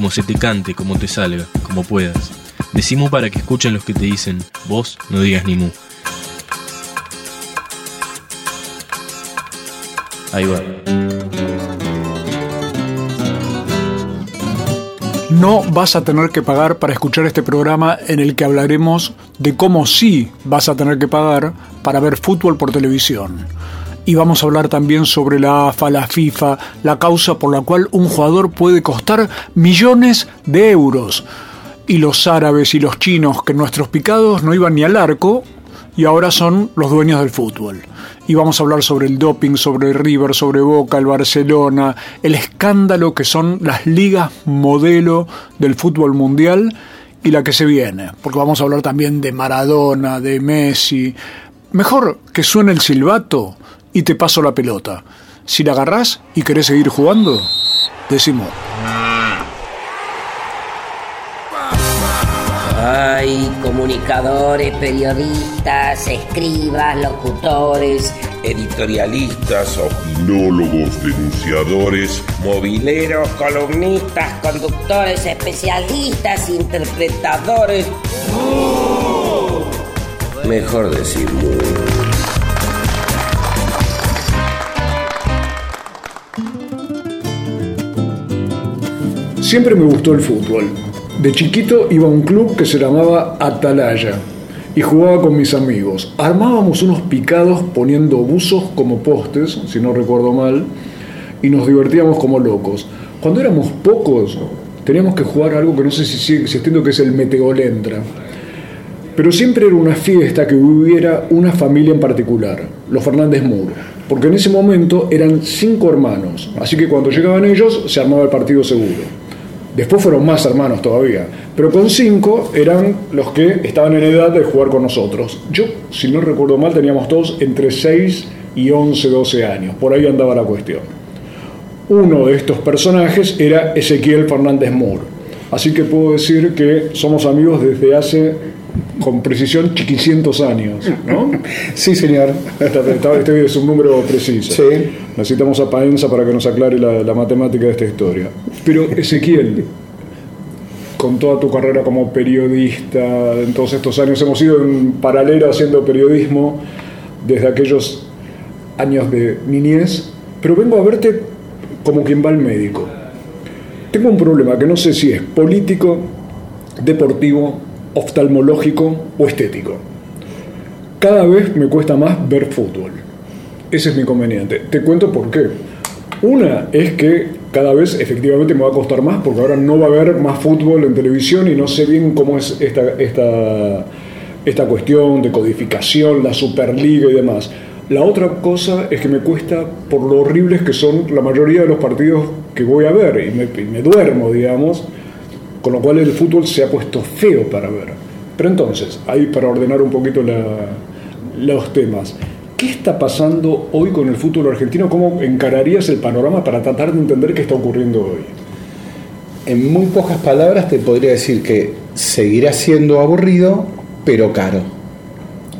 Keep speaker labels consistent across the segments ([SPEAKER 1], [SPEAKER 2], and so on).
[SPEAKER 1] como se te cante, como te salga, como puedas. Decimos para que escuchen los que te dicen, vos no digas ni mu. Ahí va.
[SPEAKER 2] No vas a tener que pagar para escuchar este programa en el que hablaremos de cómo sí vas a tener que pagar para ver fútbol por televisión. Y vamos a hablar también sobre la AFA, la FIFA, la causa por la cual un jugador puede costar millones de euros. Y los árabes y los chinos que nuestros picados no iban ni al arco y ahora son los dueños del fútbol. Y vamos a hablar sobre el doping, sobre River, sobre Boca, el Barcelona, el escándalo que son las ligas modelo del fútbol mundial y la que se viene. Porque vamos a hablar también de Maradona, de Messi. Mejor que suene el silbato y te paso la pelota. Si la agarrás y querés seguir jugando, decimos.
[SPEAKER 3] Hay comunicadores, periodistas, escribas, locutores,
[SPEAKER 4] editorialistas, opinólogos, denunciadores,
[SPEAKER 3] mobileros, columnistas, conductores, especialistas, interpretadores.
[SPEAKER 4] Mejor decir
[SPEAKER 2] Siempre me gustó el fútbol. De chiquito iba a un club que se llamaba Atalaya y jugaba con mis amigos. Armábamos unos picados poniendo buzos como postes, si no recuerdo mal, y nos divertíamos como locos. Cuando éramos pocos, teníamos que jugar algo que no sé si sigue existiendo, que es el meteolentra. Pero siempre era una fiesta que hubiera una familia en particular, los Fernández Muro, porque en ese momento eran cinco hermanos, así que cuando llegaban ellos se armaba el partido seguro. Después fueron más hermanos todavía, pero con cinco eran los que estaban en edad de jugar con nosotros. Yo, si no recuerdo mal, teníamos todos entre 6 y 11, 12 años, por ahí andaba la cuestión. Uno de estos personajes era Ezequiel Fernández Moore, así que puedo decir que somos amigos desde hace, con precisión, chiquicientos años, ¿no?
[SPEAKER 5] Sí, señor.
[SPEAKER 2] Este es un número preciso.
[SPEAKER 5] Sí.
[SPEAKER 2] Necesitamos a Paenza para que nos aclare la, la matemática de esta historia. Pero Ezequiel, con toda tu carrera como periodista, en todos estos años hemos ido en paralelo haciendo periodismo desde aquellos años de niñez, pero vengo a verte como quien va al médico. Tengo un problema que no sé si es político, deportivo, oftalmológico o estético. Cada vez me cuesta más ver fútbol. Ese es mi inconveniente. Te cuento por qué. Una es que cada vez efectivamente me va a costar más porque ahora no va a haber más fútbol en televisión y no sé bien cómo es esta, esta, esta cuestión de codificación, la Superliga y demás. La otra cosa es que me cuesta por lo horribles que son la mayoría de los partidos que voy a ver y me duermo, digamos, con lo cual el fútbol se ha puesto feo para ver. Pero entonces, ahí para ordenar un poquito la, los temas, ¿qué está pasando hoy con el fútbol argentino? ¿Cómo encararías el panorama para tratar de entender qué está ocurriendo hoy?
[SPEAKER 5] En muy pocas palabras te podría decir que seguirá siendo aburrido, pero caro.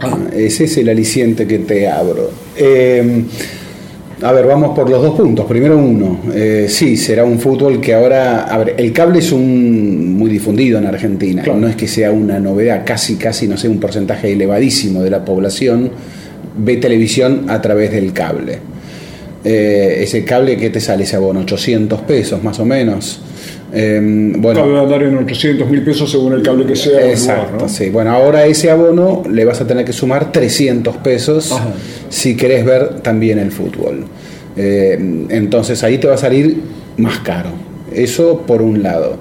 [SPEAKER 2] Ah.
[SPEAKER 5] Ese es el aliciente que te abro. Eh, a ver, vamos por los dos puntos. Primero uno. Eh, sí, será un fútbol que ahora... A ver, el cable es un muy difundido en Argentina.
[SPEAKER 2] Claro.
[SPEAKER 5] No es que sea una novedad. Casi, casi, no sé, un porcentaje elevadísimo de la población ve televisión a través del cable. Eh, ese cable que te sale ese abono, 800 pesos más o menos. Eh, bueno,
[SPEAKER 2] Cabe andar en 800 mil pesos según el cable que sea.
[SPEAKER 5] Exacto,
[SPEAKER 2] lugar, ¿no?
[SPEAKER 5] sí. Bueno, ahora ese abono le vas a tener que sumar 300 pesos
[SPEAKER 2] Ajá.
[SPEAKER 5] si querés ver también el fútbol. Eh, entonces ahí te va a salir más caro. Eso por un lado.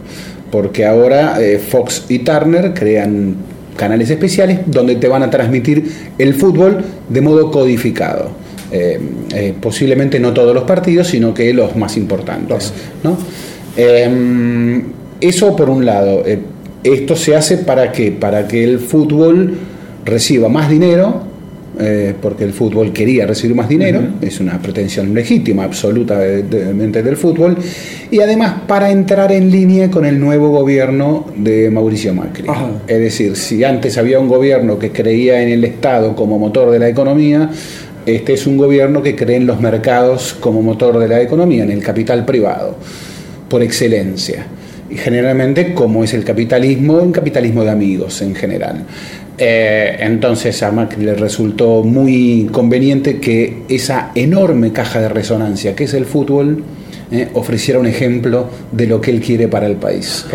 [SPEAKER 5] Porque ahora eh, Fox y Turner crean canales especiales donde te van a transmitir el fútbol de modo codificado. Eh, eh, posiblemente no todos los partidos, sino que los más importantes. ¿no? Eh, eso por un lado. Eh, esto se hace para qué? Para que el fútbol reciba más dinero, eh, porque el fútbol quería recibir más dinero, es una pretensión legítima absolutamente del fútbol, y además para entrar en línea con el nuevo gobierno de Mauricio Macri. Es decir, si antes había un gobierno que creía en el Estado como motor de la economía, este es un gobierno que cree en los mercados como motor de la economía, en el capital privado, por excelencia. Y generalmente, como es el capitalismo, un capitalismo de amigos en general. Eh, entonces a Macri le resultó muy conveniente que esa enorme caja de resonancia que es el fútbol eh, ofreciera un ejemplo de lo que él quiere para el país.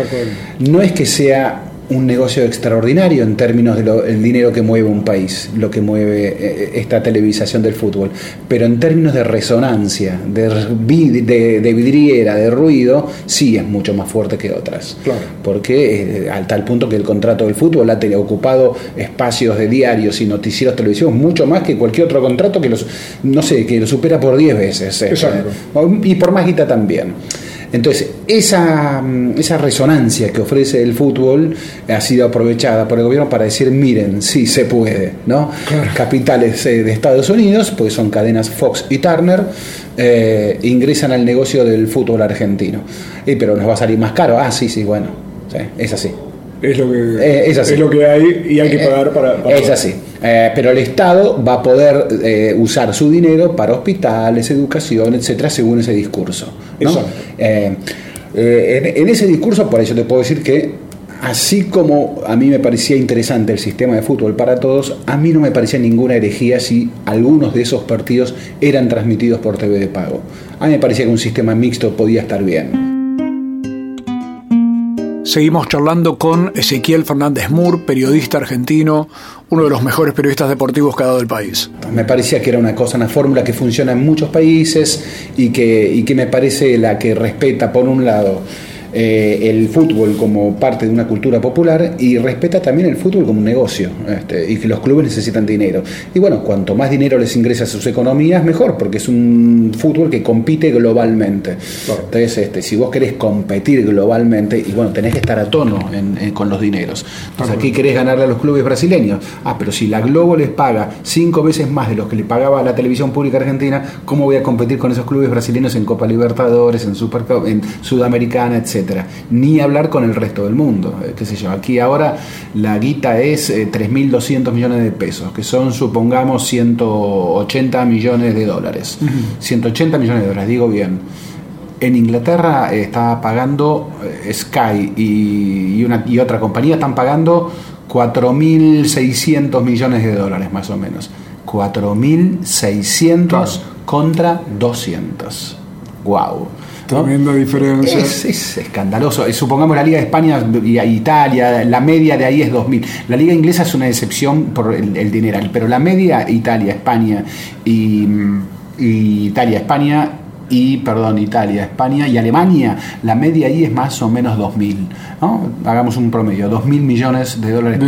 [SPEAKER 5] No es que sea un negocio extraordinario en términos del dinero que mueve un país, lo que mueve eh, esta televisación del fútbol, pero en términos de resonancia, de, de, vidriera, de ruido, sí es mucho más fuerte que otras. Porque eh, al tal punto que el contrato del fútbol ha ocupado espacios de diarios y noticieros televisivos mucho más que cualquier otro contrato que los, no sé, que lo supera por 10 veces. Eh, y por más guita también. Entonces, esa, mm, esa resonancia que ofrece el fútbol ha sido aprovechada por el gobierno para decir, miren, sí se puede, ¿no? Capitales eh, de Estados Unidos, pues son cadenas Fox y Turner, eh, ingresan al negocio del fútbol argentino. Y, pero nos va a salir más caro. Ah, sí, sí, bueno, es así.
[SPEAKER 2] Es lo que, eh, es, lo que hay y hay que pagar para... para
[SPEAKER 5] es así. Eh, pero el Estado va a poder eh, usar su dinero para hospitales, educación, etcétera, según ese discurso. Eh, en, ese discurso, por eso te puedo decir que, así como a mí me parecía interesante el sistema de fútbol para todos, a mí no me parecía ninguna herejía si algunos de esos partidos eran transmitidos por TV de pago. A mí me parecía que un sistema mixto podía estar bien.
[SPEAKER 2] Seguimos charlando con Ezequiel Fernández Mur, periodista argentino, uno de los mejores periodistas deportivos que ha dado el país.
[SPEAKER 5] Me parecía que era una cosa, una fórmula que funciona en muchos países y que, y que me parece la que respeta, por un lado, eh, el fútbol como parte de una cultura popular y respeta también el fútbol como un negocio este, y que los clubes necesitan dinero. Y bueno, cuanto más dinero les ingresa a sus economías, mejor, porque es un fútbol que compite globalmente. Entonces, este, si vos querés competir globalmente, y bueno, tenés que estar a tono con los dineros. Entonces, aquí querés ganarle a los clubes brasileños. Ah, pero si la Globo les paga cinco veces más de los que le pagaba la televisión pública argentina, ¿cómo voy a competir con esos clubes brasileños en Copa Libertadores, en Supercopa, en Sudamericana, etcétera? Ni hablar con el resto del mundo. Eh, qué sé yo, aquí ahora la guita es 3.200 eh, millones de pesos, que son, supongamos, 180 millones de dólares. 180 millones de dólares, digo bien. En Inglaterra eh, está pagando Sky y, una, y otra compañía están pagando 4.600 millones de dólares más o menos. 4.600 contra 200. ¡Wow!
[SPEAKER 2] Tremenda diferencia.
[SPEAKER 5] Es, escandaloso. Supongamos la Liga de España y Italia, la media de ahí es 2.000. La Liga Inglesa es una excepción por el, el dineral, pero la media Italia, España y, Italia, España y, perdón, Italia, España y Alemania, la media ahí es más o menos 2.000. ¿no? Hagamos un promedio, 2.000 millones de dólares,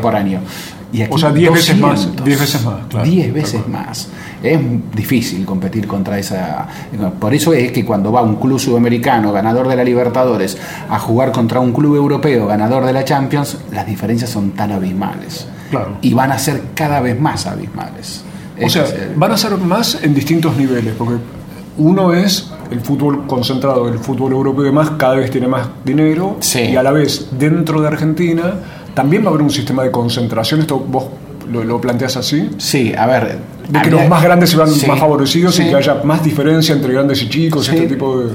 [SPEAKER 5] por, año.
[SPEAKER 2] Y o sea, 10 veces más. 10 veces más.
[SPEAKER 5] 10 veces más es difícil competir contra esa... Por eso es que cuando va un club sudamericano, ganador de la Libertadores, a jugar contra un club europeo, ganador de la Champions, las diferencias son tan abismales. Claro. Y van a ser cada vez más abismales.
[SPEAKER 2] O sea, van a ser más en distintos niveles, porque uno es el fútbol concentrado, el fútbol europeo y demás, cada vez tiene más dinero, y a la vez dentro de Argentina también va a haber un sistema de concentración. Esto vos lo, planteas así.
[SPEAKER 5] Sí, a ver.
[SPEAKER 2] De que los más grandes se van más favorecidos y que haya más diferencia entre grandes y chicos, este tipo de.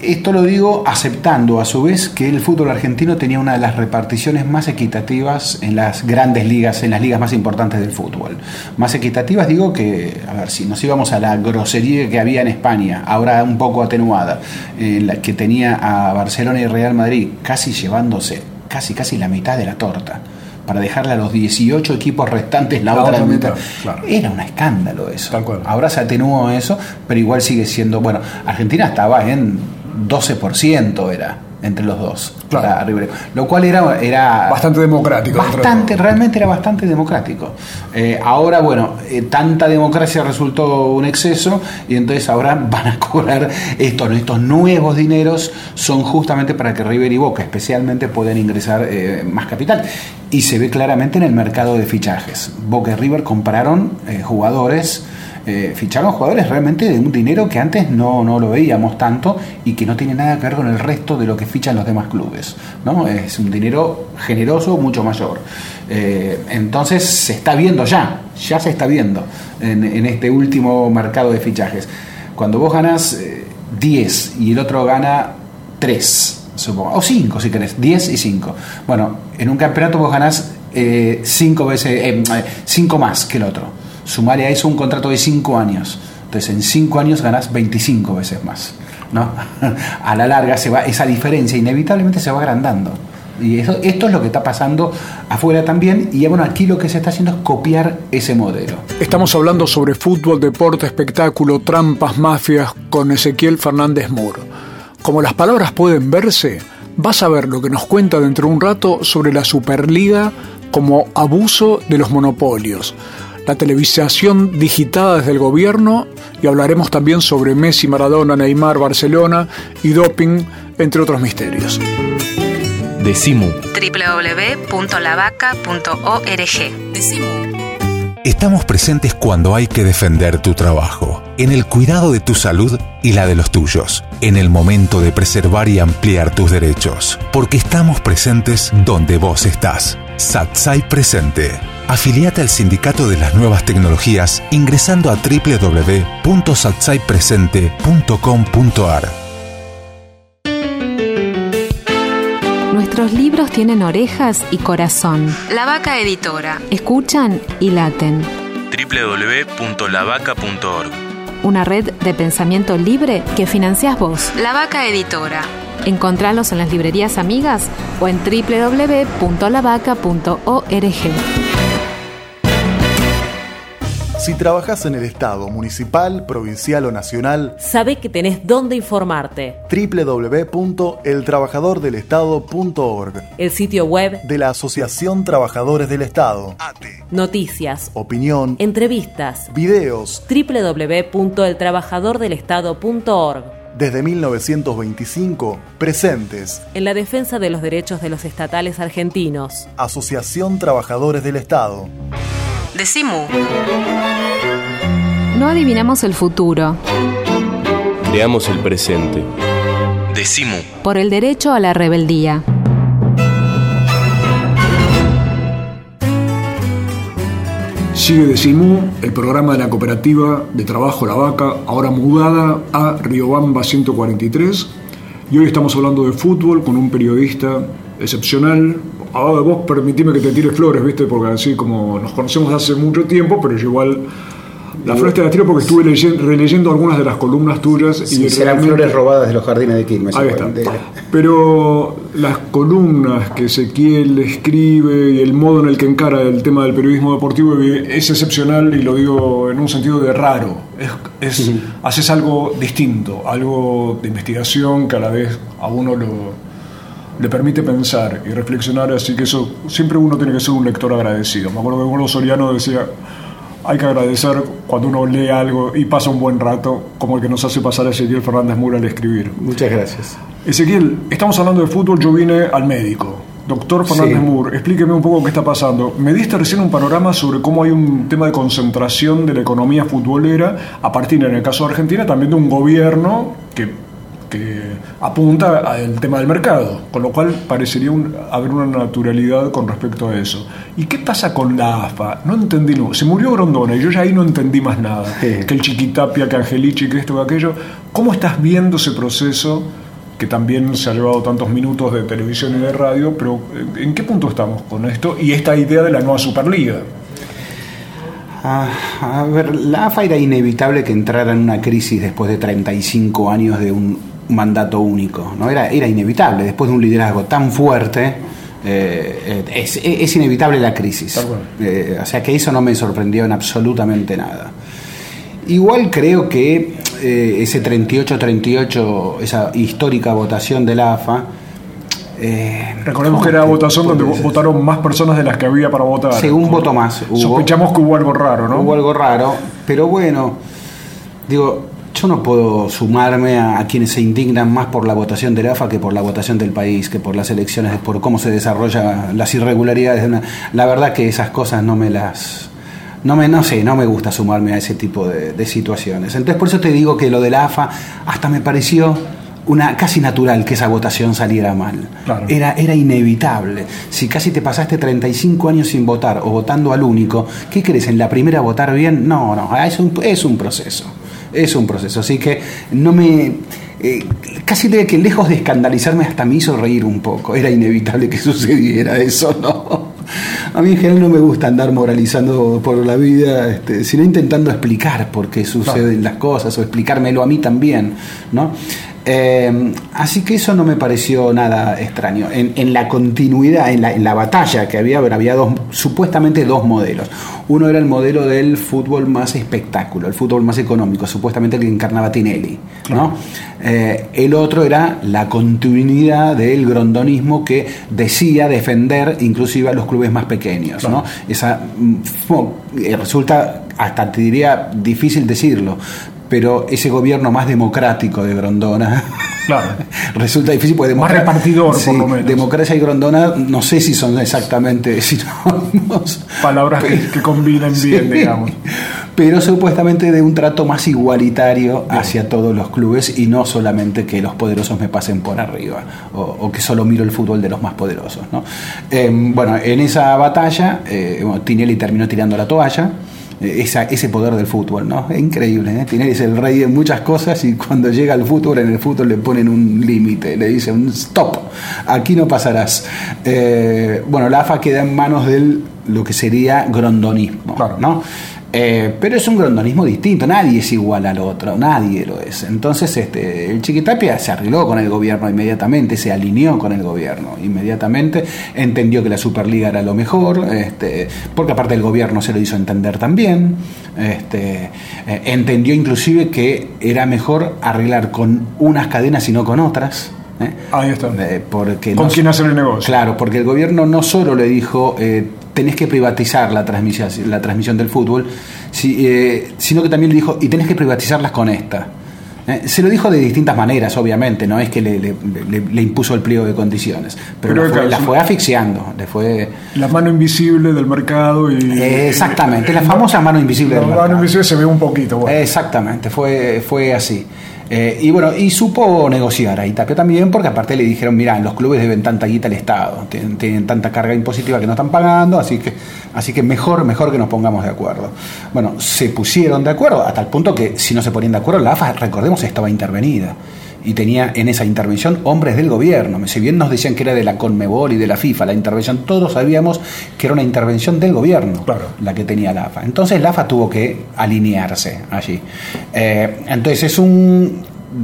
[SPEAKER 5] Esto lo digo aceptando a su vez que el fútbol argentino tenía una de las reparticiones más equitativas en las grandes ligas, en las ligas más importantes del fútbol. Más equitativas digo que, a ver, si nos íbamos a la grosería que había en España, ahora un poco atenuada, en la que tenía a Barcelona y Real Madrid casi llevándose casi casi la mitad de la torta para dejarle a los 18 equipos restantes la, otra, mitad. Era un escándalo eso. Ahora se atenuó eso, pero igual sigue siendo. Bueno, Argentina estaba en 12%, era entre los dos.
[SPEAKER 2] Claro.
[SPEAKER 5] Lo cual era, era
[SPEAKER 2] Bastante democrático. de
[SPEAKER 5] Bastante, realmente era bastante democrático. Eh, ahora, bueno, eh, tanta democracia resultó un exceso y entonces ahora van a cobrar estos, estos nuevos dineros son justamente para que River y Boca especialmente puedan ingresar eh, más capital. Y se ve claramente en el mercado de fichajes. Boca y River compraron eh, jugadores. Eh, ficharon jugadores realmente de un dinero que antes no, no lo veíamos tanto y que no tiene nada que ver con el resto de lo que fichan los demás clubes. ¿no? Es un dinero generoso, mucho mayor. Eh, entonces se está viendo ya, ya se está viendo en, este último mercado de fichajes. Cuando vos ganas eh, 10 y el otro gana 3, supongo, o 5 si querés, 10 y 5. Bueno, en un campeonato vos ganás 5 veces, 5 más que el otro. Sumale a eso un contrato de 5 años. Entonces en 5 años ganás 25 veces más. ¿no? A la larga esa diferencia inevitablemente se va agrandando. Y eso, esto es lo que está pasando afuera también. Y bueno, aquí lo que se está haciendo es copiar ese modelo.
[SPEAKER 2] Estamos hablando sobre fútbol, deporte, espectáculo, trampas, mafias con Ezequiel Fernández Moore. Como las palabras pueden verse, vas a ver lo que nos cuenta dentro de un rato sobre la Superliga como abuso de los monopolios, la televisación digitada desde el gobierno y hablaremos también sobre Messi, Maradona, Neymar, Barcelona y doping, entre otros misterios.
[SPEAKER 1] Decimu.
[SPEAKER 6] www.lavaca.org.
[SPEAKER 7] Estamos presentes cuando hay que defender tu trabajo, en el cuidado de tu salud y la de los tuyos, en el momento de preservar y ampliar tus derechos, porque estamos presentes donde vos estás. Satsai Presente. Afiliate al Sindicato de las Nuevas Tecnologías ingresando a www.satsaipresente.com.ar.
[SPEAKER 6] Nuestros libros tienen orejas y corazón. La Vaca Editora. Escuchan y laten.
[SPEAKER 1] www.lavaca.org.
[SPEAKER 6] Una red de pensamiento libre que financias vos. La Vaca Editora. Encontralos en las librerías amigas o en www.lavaca.org.
[SPEAKER 8] Si trabajas en el Estado, municipal, provincial o nacional,
[SPEAKER 9] Sabe que tenés dónde informarte.
[SPEAKER 8] www.eltrabajadordelestado.org
[SPEAKER 9] El sitio web,
[SPEAKER 8] de la Asociación Trabajadores del Estado.
[SPEAKER 9] noticias,
[SPEAKER 8] Opinión,
[SPEAKER 9] entrevistas.
[SPEAKER 8] videos.
[SPEAKER 9] www.eltrabajadordelestado.org.
[SPEAKER 8] Desde 1925, presentes.
[SPEAKER 9] En la defensa de los derechos de los estatales argentinos.
[SPEAKER 8] Asociación Trabajadores del Estado.
[SPEAKER 6] Decimu. No adivinamos el futuro.
[SPEAKER 1] Creamos el presente. Decimu.
[SPEAKER 6] Por el derecho a la rebeldía.
[SPEAKER 2] Sigue de Simú, el programa de la cooperativa de trabajo La Vaca, ahora mudada a Riobamba 143. Y hoy estamos hablando de fútbol con un periodista excepcional. Ahora vos permitime que te tire flores, ¿viste? Porque así como nos conocemos hace mucho tiempo, pero yo igual... La flores te las tiro porque estuve leyen- releyendo algunas de las columnas tuyas
[SPEAKER 5] Sí,
[SPEAKER 2] y
[SPEAKER 5] serán flores robadas de los jardines de Quilmes.
[SPEAKER 2] Ahí está.
[SPEAKER 5] seguramente.
[SPEAKER 2] Pero las columnas que Ezequiel escribe y el modo en el que encara el tema del periodismo deportivo es excepcional y lo digo en un sentido de raro. Es, es- Haces algo distinto, algo de investigación que a la vez a uno lo, le permite pensar y reflexionar, así que eso siempre uno tiene que ser un lector agradecido. Me acuerdo que Gordo Soriano decía, hay que agradecer cuando uno lee algo y pasa un buen rato, como el que nos hace pasar a Ezequiel Fernández Mura al escribir.
[SPEAKER 5] Muchas gracias.
[SPEAKER 2] Ezequiel, estamos hablando de fútbol, yo vine al médico. Doctor Fernández
[SPEAKER 5] Sí.
[SPEAKER 2] Moore, explíqueme un poco qué está pasando. Me diste recién un panorama sobre cómo hay un tema de concentración de la economía futbolera a partir, en el caso de Argentina, también de un gobierno que, que apunta al tema del mercado, con lo cual parecería un- haber una naturalidad con respecto a eso. ¿Y qué pasa con la AFA? No entendí, no. se murió Grondona y yo ya ahí no entendí más nada.
[SPEAKER 5] Sí.
[SPEAKER 2] Que el Chiquitapia, que Angelici, que esto, que aquello. ¿Cómo estás viendo ese proceso? que también se ha llevado tantos minutos de televisión y de radio, pero eh, ¿en qué punto estamos con esto y esta idea de la nueva Superliga?
[SPEAKER 5] Ah, a ver, la AFA era inevitable que entrara en una crisis después de 35 años de un mandato único. ¿no? Era, era inevitable, después de un liderazgo tan fuerte, eh, eh, es, es inevitable la crisis. Eh, o sea que eso no me sorprendió en absolutamente nada. Igual creo que eh, ese 38-38, esa histórica votación de la AFA, Eh,
[SPEAKER 2] Recordemos
[SPEAKER 5] ¿cómo
[SPEAKER 2] que era votación donde votaron más personas de las que había para votar.
[SPEAKER 5] Sí, un voto más. Hubo,
[SPEAKER 2] Sospechamos que hubo algo raro, ¿no?
[SPEAKER 5] hubo algo raro, pero bueno, digo, yo no puedo sumarme a, a quienes se indignan más por la votación del AFA que por la votación del país, que por las elecciones, por cómo se desarrollan las irregularidades. de una- La verdad que esas cosas no me las... No me, no sé, no me gusta sumarme a ese tipo de, de situaciones. Entonces por eso te digo que lo del AFA hasta me pareció una casi natural que esa votación saliera mal.
[SPEAKER 2] Claro.
[SPEAKER 5] Era, era inevitable. Si casi te pasaste 35 años sin votar o votando al único, ¿qué crees? ¿En la primera votar bien? No, no, es un, es un proceso. Es un proceso. Así que no me. eh, casi de que lejos de escandalizarme, hasta me hizo reír un poco. Era inevitable que sucediera eso, ¿no? A mí en general no me gusta andar moralizando por la vida, este, sino intentando explicar por qué suceden las cosas o explicármelo a mí también, ¿no? Eh, así que eso no me pareció nada extraño. En, en la continuidad, en la, en la batalla que había, había dos, supuestamente dos modelos. Uno era el modelo del fútbol más espectáculo, el fútbol más económico, supuestamente el que encarnaba Tinelli. ¿no? Eh, el otro era la continuidad del grondonismo que decía defender inclusive a los clubes más pequeños. ¿no? Esa, mm, eh, resulta, hasta te diría, difícil decirlo, pero ese gobierno más democrático de Grondona
[SPEAKER 2] Claro.
[SPEAKER 5] resulta difícil porque
[SPEAKER 2] Más repartidor, por lo menos.
[SPEAKER 5] democracia y Grondona no sé si son exactamente sinónimos
[SPEAKER 2] Palabras que, que combinan bien, digamos.
[SPEAKER 5] pero supuestamente de un trato más igualitario hacia todos los clubes y no solamente que los poderosos me pasen por arriba o, o que solo miro el fútbol de los más poderosos. ¿no? Eh, bueno, en esa batalla eh, Tinelli terminó tirando la toalla. Esa, ese poder del fútbol, ¿no? Es increíble, ¿eh? Tinelli es el rey de muchas cosas y cuando llega al fútbol, en el fútbol le ponen un límite, le dicen stop, aquí no pasarás. Eh, bueno, la AFA queda en manos de lo que sería grondonismo,
[SPEAKER 2] Claro.
[SPEAKER 5] ¿no? Eh, pero es un grondonismo distinto, nadie es igual al otro, nadie lo es. Entonces, este, el Chiquitapia se arregló con el gobierno inmediatamente, se alineó con el gobierno inmediatamente, entendió que la Superliga era lo mejor, este, porque aparte el gobierno se lo hizo entender también, este, eh, entendió inclusive que era mejor arreglar con unas cadenas y no con otras. ¿eh?
[SPEAKER 2] Ahí está.
[SPEAKER 5] Eh, porque
[SPEAKER 2] ¿Con
[SPEAKER 5] no-
[SPEAKER 2] quién hacer el negocio?
[SPEAKER 5] Claro, porque el gobierno no solo le dijo eh, tenés que privatizar la transmisión, la transmisión del fútbol, si- eh, sino que también le dijo y tenés que privatizarlas con esta. Eh, se lo dijo de distintas maneras, obviamente, no es que le, le- le- le impuso el pliego de condiciones, pero,
[SPEAKER 2] Pero
[SPEAKER 5] la, fue, la fue asfixiando, le fue...
[SPEAKER 2] La mano invisible del mercado y.
[SPEAKER 5] Eh, exactamente, la famosa mano invisible
[SPEAKER 2] La
[SPEAKER 5] del
[SPEAKER 2] mano
[SPEAKER 5] mercado.
[SPEAKER 2] invisible se ve un poquito. bueno.
[SPEAKER 5] Exactamente, fue, fue así. Eh, y bueno, y supo negociar ahí Tapia también, porque aparte le dijeron, mira, los clubes deben tanta guita al Estado, tienen, tienen tanta carga impositiva que no están pagando, así que, así que mejor, mejor que nos pongamos de acuerdo. Bueno, se pusieron de acuerdo, hasta el punto que si no se ponían de acuerdo, la AFA, recordemos, estaba intervenida. Y tenía en esa intervención hombres del gobierno. Si bien nos decían que era de la Conmebol y de la FIFA la intervención, todos sabíamos que era una intervención del gobierno
[SPEAKER 2] Claro.
[SPEAKER 5] la que tenía la AFA. Entonces la AFA tuvo que alinearse allí. Eh, entonces es un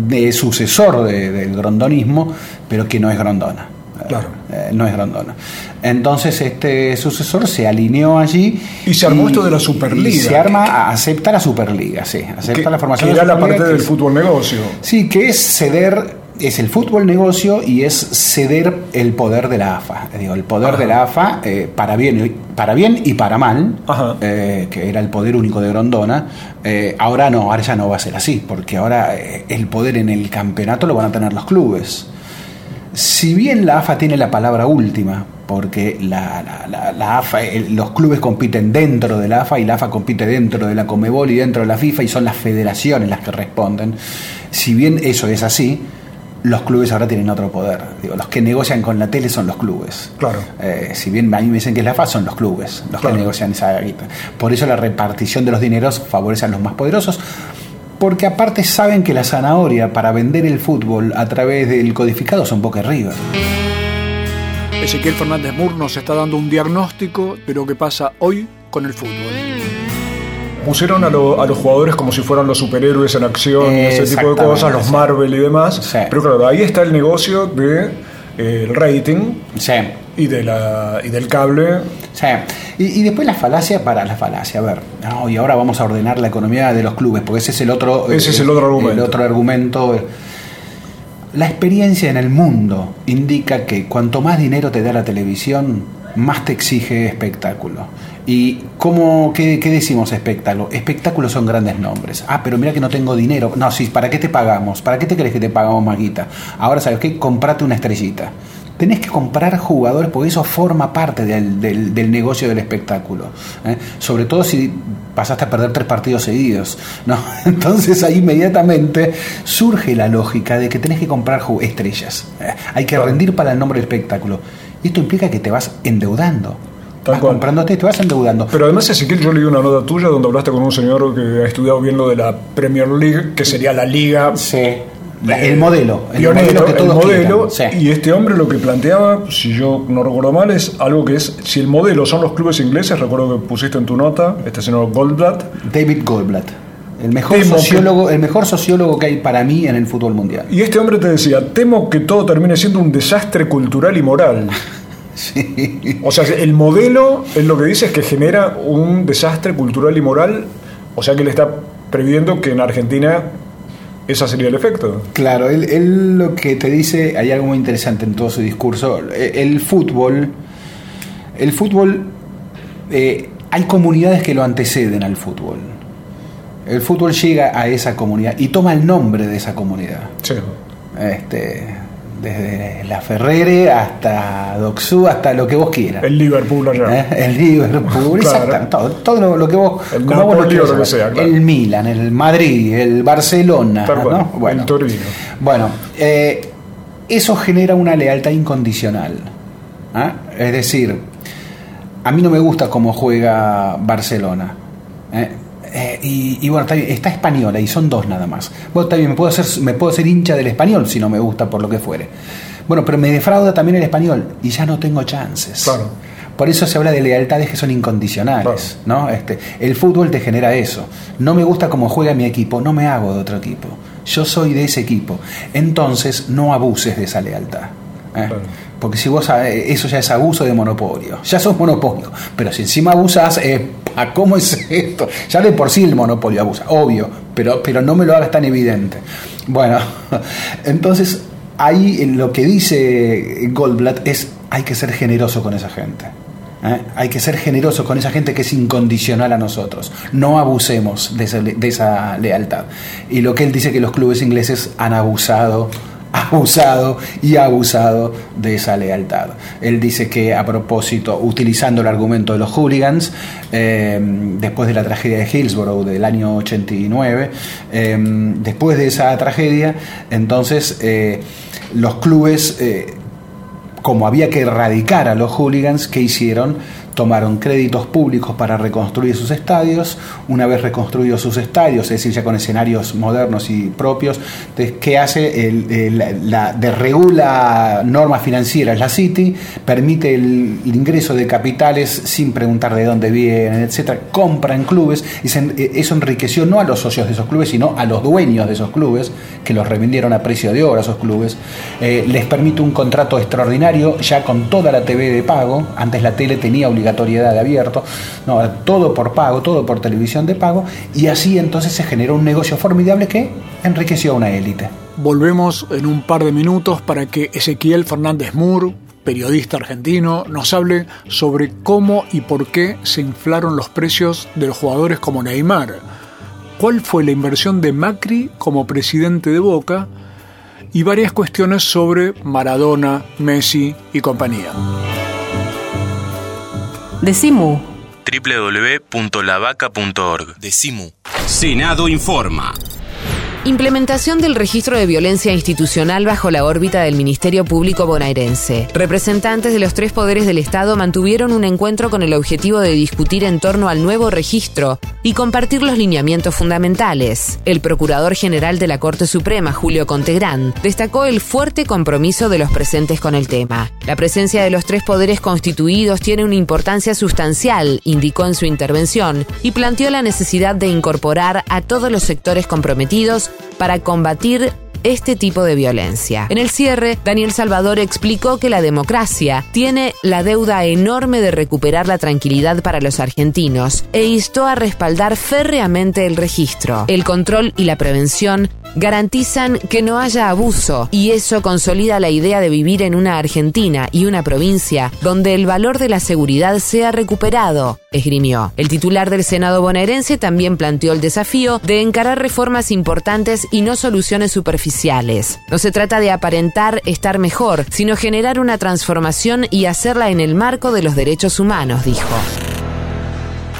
[SPEAKER 5] de sucesor de- del grondonismo, pero que no es grondona.
[SPEAKER 2] Claro.
[SPEAKER 5] eh, no es grondona. Entonces este sucesor se alineó allí.
[SPEAKER 2] Y se armó esto de la Superliga.
[SPEAKER 5] y se arma, acepta la Superliga, sí. Acepta
[SPEAKER 2] que,
[SPEAKER 5] la formación
[SPEAKER 2] que
[SPEAKER 5] de
[SPEAKER 2] era la parte del
[SPEAKER 5] es-
[SPEAKER 2] fútbol negocio.
[SPEAKER 5] Sí, que es ceder, es el fútbol negocio y es ceder el poder de la AFA. Eh, Digo, el poder
[SPEAKER 2] Ajá.
[SPEAKER 5] de la AFA eh, para, bien, y- para bien y para mal, eh, que era el poder único de Grondona. eh, ahora no, ahora ya no va a ser así, porque ahora el poder en el campeonato lo van a tener los clubes. Si bien la AFA tiene la palabra última, porque la, la- la- la AFA, eh, los clubes compiten dentro de la AFA y la AFA compite dentro de la Comebol y dentro de la FIFA y son las federaciones las que responden. Si bien eso es así, los clubes ahora tienen otro poder. Digo, los que negocian con la tele son los clubes.
[SPEAKER 2] Claro.
[SPEAKER 5] Eh, si bien a mí me dicen que es la AFA, son los clubes los
[SPEAKER 2] Claro.
[SPEAKER 5] que negocian esa guita. Por eso la repartición de los dineros favorece a los más poderosos. Porque aparte saben que la zanahoria para vender el fútbol a través del codificado son Boca y River.
[SPEAKER 2] Ezequiel Fernández Mur nos está dando un diagnóstico de lo que pasa hoy con el fútbol. Pusieron a, lo- a los jugadores como si fueran los superhéroes en acción y ese tipo de cosas, los. Marvel y demás.
[SPEAKER 5] Sí.
[SPEAKER 2] Pero claro, ahí está el negocio de eh, el rating
[SPEAKER 5] Sí.
[SPEAKER 2] Y, de la, y del cable.
[SPEAKER 5] Sí. Y, y después la falacia para la falacia. A ver, no, y ahora vamos a ordenar la economía de los clubes, porque ese es el otro,
[SPEAKER 2] Ese es el otro argumento.
[SPEAKER 5] El otro argumento. La experiencia en el mundo indica que cuanto más dinero te da la televisión, más te exige espectáculo. ¿Y cómo, qué, qué decimos espectáculo? Espectáculos son grandes nombres. Ah, pero mira que no tengo dinero. No, sí, ¿para qué te pagamos? ¿Para qué te crees que te pagamos, Maguita? Ahora, ¿sabes qué? Comprate una estrellita. Tenés que comprar jugadores porque eso forma parte del, del- del negocio del espectáculo. ¿eh? Sobre todo si pasaste a perder tres partidos seguidos. ¿no? Entonces ahí inmediatamente surge la lógica de que tenés que comprar estrellas. ¿eh? Hay que rendir para el nombre del espectáculo. Y esto implica que te vas endeudando. vas comprándote, te vas endeudando.
[SPEAKER 2] Pero además, Ezequiel, yo leí una nota tuya donde hablaste con un señor que ha estudiado bien lo de la Premier League, que sería la liga.
[SPEAKER 5] El modelo, el
[SPEAKER 2] pionero,
[SPEAKER 5] modelo que
[SPEAKER 2] el
[SPEAKER 5] todos
[SPEAKER 2] modelo,
[SPEAKER 5] quieran,
[SPEAKER 2] Y este hombre lo que planteaba, si yo no recuerdo mal, es algo que es: si el modelo son los clubes ingleses, recuerdo que pusiste en tu nota, este señor Goldblatt.
[SPEAKER 5] David Goldblatt. El mejor,
[SPEAKER 2] Temo que-
[SPEAKER 5] sociólogo, el mejor sociólogo que hay para mí en el fútbol mundial.
[SPEAKER 2] Y este hombre te decía: temo que todo termine siendo un desastre cultural y moral. O sea, el modelo, es lo que dice, es que genera un desastre cultural y moral. O sea, que le está previendo que en Argentina ese sería el efecto.
[SPEAKER 5] Claro, él, él lo que te dice, hay algo muy interesante en todo su discurso. Eh, El fútbol, el fútbol, eh, hay comunidades que lo anteceden al fútbol. El fútbol llega a esa comunidad y toma el nombre de esa comunidad.
[SPEAKER 2] Sí.
[SPEAKER 5] Este, desde la Ferrere hasta Doxú, hasta lo que vos quieras.
[SPEAKER 2] El Liverpool allá.
[SPEAKER 5] ¿Eh? El Liverpool,
[SPEAKER 2] Claro.
[SPEAKER 5] exacto, todo, todo lo, que vos,
[SPEAKER 2] El
[SPEAKER 5] como vos lo
[SPEAKER 2] que sea, claro.
[SPEAKER 5] El Milan, el Madrid, el Barcelona,
[SPEAKER 2] Tal
[SPEAKER 5] ¿no? Bueno,
[SPEAKER 2] el Torino.
[SPEAKER 5] bueno eh, eso genera una lealtad incondicional. ¿ah? Es decir, a mí no me gusta cómo juega Barcelona. ¿eh? Y, y bueno, está, está española y son dos nada más. Bueno, está bien, me puedo, hacer, me puedo ser hincha del español si no me gusta por lo que fuere. Bueno, pero me defrauda también el español y ya no tengo chances.
[SPEAKER 2] Claro.
[SPEAKER 5] Por eso se habla de lealtades que son incondicionales, ¿no? Este, el fútbol te genera eso. No me gusta cómo juega mi equipo, no me hago de otro equipo. Yo soy de ese equipo. Entonces no abuses de esa lealtad. ¿eh? Porque si vos eh, eso ya es abuso de monopolio. Ya sos monopolio. Pero si encima abusas, eh, ¿a cómo es esto? Ya de por sí el monopolio abusa, obvio, pero, pero no me lo hagas tan evidente. Bueno, entonces ahí lo que dice Goldblatt es hay que ser generoso con esa gente. ¿eh? Hay que ser generoso con esa gente que es incondicional a nosotros. No abusemos de esa, de esa lealtad. Y lo que él dice que los clubes ingleses han abusado abusado y abusado de esa lealtad. Él dice que a propósito, utilizando el argumento de los hooligans, eh, después de la tragedia de Hillsborough del año 89, eh, después de esa tragedia, entonces eh, los clubes, eh, como había que erradicar a los hooligans, ¿qué hicieron? Tomaron créditos públicos para reconstruir sus estadios. Una vez reconstruidos sus estadios, es decir, ya con escenarios modernos y propios, ¿qué hace? El, el- la, desregula normas financieras la City, permite el, ingreso de capitales sin preguntar de dónde vienen, etcétera, compra en clubes y eh, eso enriqueció no a los socios de esos clubes, sino a los dueños de esos clubes, que los revendieron a precio de oro a esos clubes. Eh, les permite un contrato extraordinario ya con toda la TV de pago. Antes la tele tenía obligatoriedad de abierto. No, todo por pago, todo por televisión de pago. Y así entonces se generó un negocio formidable que enriqueció a una élite.
[SPEAKER 2] Volvemos en un par de minutos para que Ezequiel Fernández Moore, periodista argentino, nos hable sobre cómo y por qué se inflaron los precios de los jugadores como Neymar. ¿Cuál fue la inversión de Macri como presidente de Boca? Y varias cuestiones sobre Maradona, Messi y compañía.
[SPEAKER 6] Decimu.
[SPEAKER 1] www.lavaca.org.
[SPEAKER 10] Decimu. Senado informa.
[SPEAKER 9] Implementación del registro de violencia institucional bajo la órbita del Ministerio Público bonaerense. Representantes de los tres poderes del Estado mantuvieron un encuentro con el objetivo de discutir en torno al nuevo registro y compartir los lineamientos fundamentales. El Procurador General de la Corte Suprema, Julio Contegrán, destacó el fuerte compromiso de los presentes con el tema. La presencia de los tres poderes constituidos tiene una importancia sustancial, indicó en su intervención, y planteó la necesidad de incorporar a todos los sectores comprometidos para combatir este tipo de violencia. En el cierre, Daniel Salvador explicó que la democracia tiene la deuda enorme de recuperar la tranquilidad para los argentinos e instó a respaldar férreamente el registro. El control y la prevención garantizan que no haya abuso y eso consolida la idea de vivir en una Argentina y una provincia donde el valor de la seguridad sea recuperado, esgrimió. El titular del Senado bonaerense también planteó el desafío de encarar reformas importantes y no soluciones superficiales. No se trata de aparentar estar mejor, sino generar una transformación y hacerla en el marco de los derechos humanos, dijo.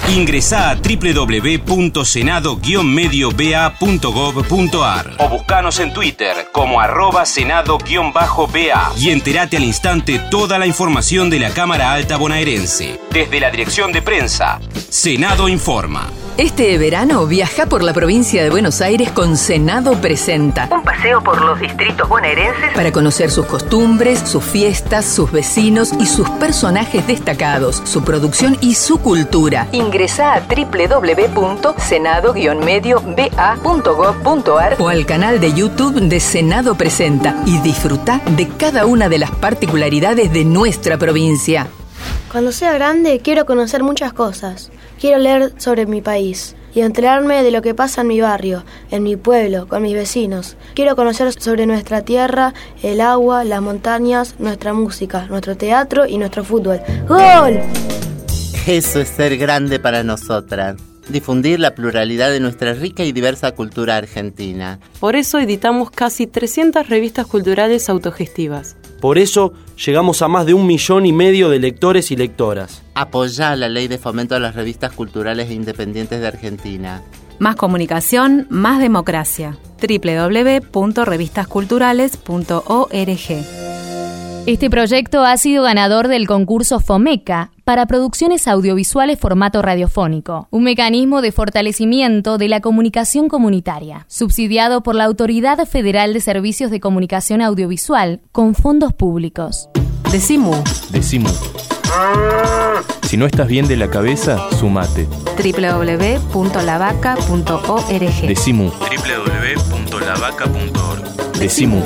[SPEAKER 10] Ingresa a www.senado-medioba.gov.ar o buscanos en Twitter como arroba senado-ba y entérate al instante toda la información de la Cámara Alta Bonaerense. Desde la Dirección de Prensa, Senado Informa.
[SPEAKER 11] Este verano viaja por la provincia de Buenos Aires con Senado Presenta. Un paseo por los distritos bonaerenses para conocer sus costumbres, sus fiestas, sus vecinos y sus personajes destacados, su producción y su cultura. Ingresa a www.senado-medioba.gov.ar o al canal de YouTube de Senado Presenta y disfruta de cada una de las particularidades de nuestra provincia.
[SPEAKER 12] Cuando sea grande quiero conocer muchas cosas. Quiero leer sobre mi país y enterarme de lo que pasa en mi barrio, en mi pueblo, con mis vecinos. Quiero conocer sobre nuestra tierra, el agua, las montañas, nuestra música, nuestro teatro y nuestro fútbol. ¡Gol!
[SPEAKER 13] Eso es ser grande para nosotras. Difundir la pluralidad de nuestra rica y diversa cultura argentina.
[SPEAKER 14] Por eso editamos casi 300 revistas culturales autogestivas.
[SPEAKER 15] Por eso llegamos a más de un millón y medio de lectores y lectoras.
[SPEAKER 13] Apoya la ley de fomento a las revistas culturales e independientes de Argentina.
[SPEAKER 6] Más comunicación, más democracia. www.revistasculturales.org
[SPEAKER 16] Este proyecto ha sido ganador del concurso FOMECA para producciones audiovisuales formato radiofónico, un mecanismo de fortalecimiento de la comunicación comunitaria, subsidiado por la Autoridad Federal de Servicios de Comunicación Audiovisual con fondos públicos.
[SPEAKER 6] Decimu.
[SPEAKER 1] Decimu. Si no estás bien de la cabeza, sumate.
[SPEAKER 6] www.lavaca.org
[SPEAKER 1] Decimu. www.lavaca.org. Decimu.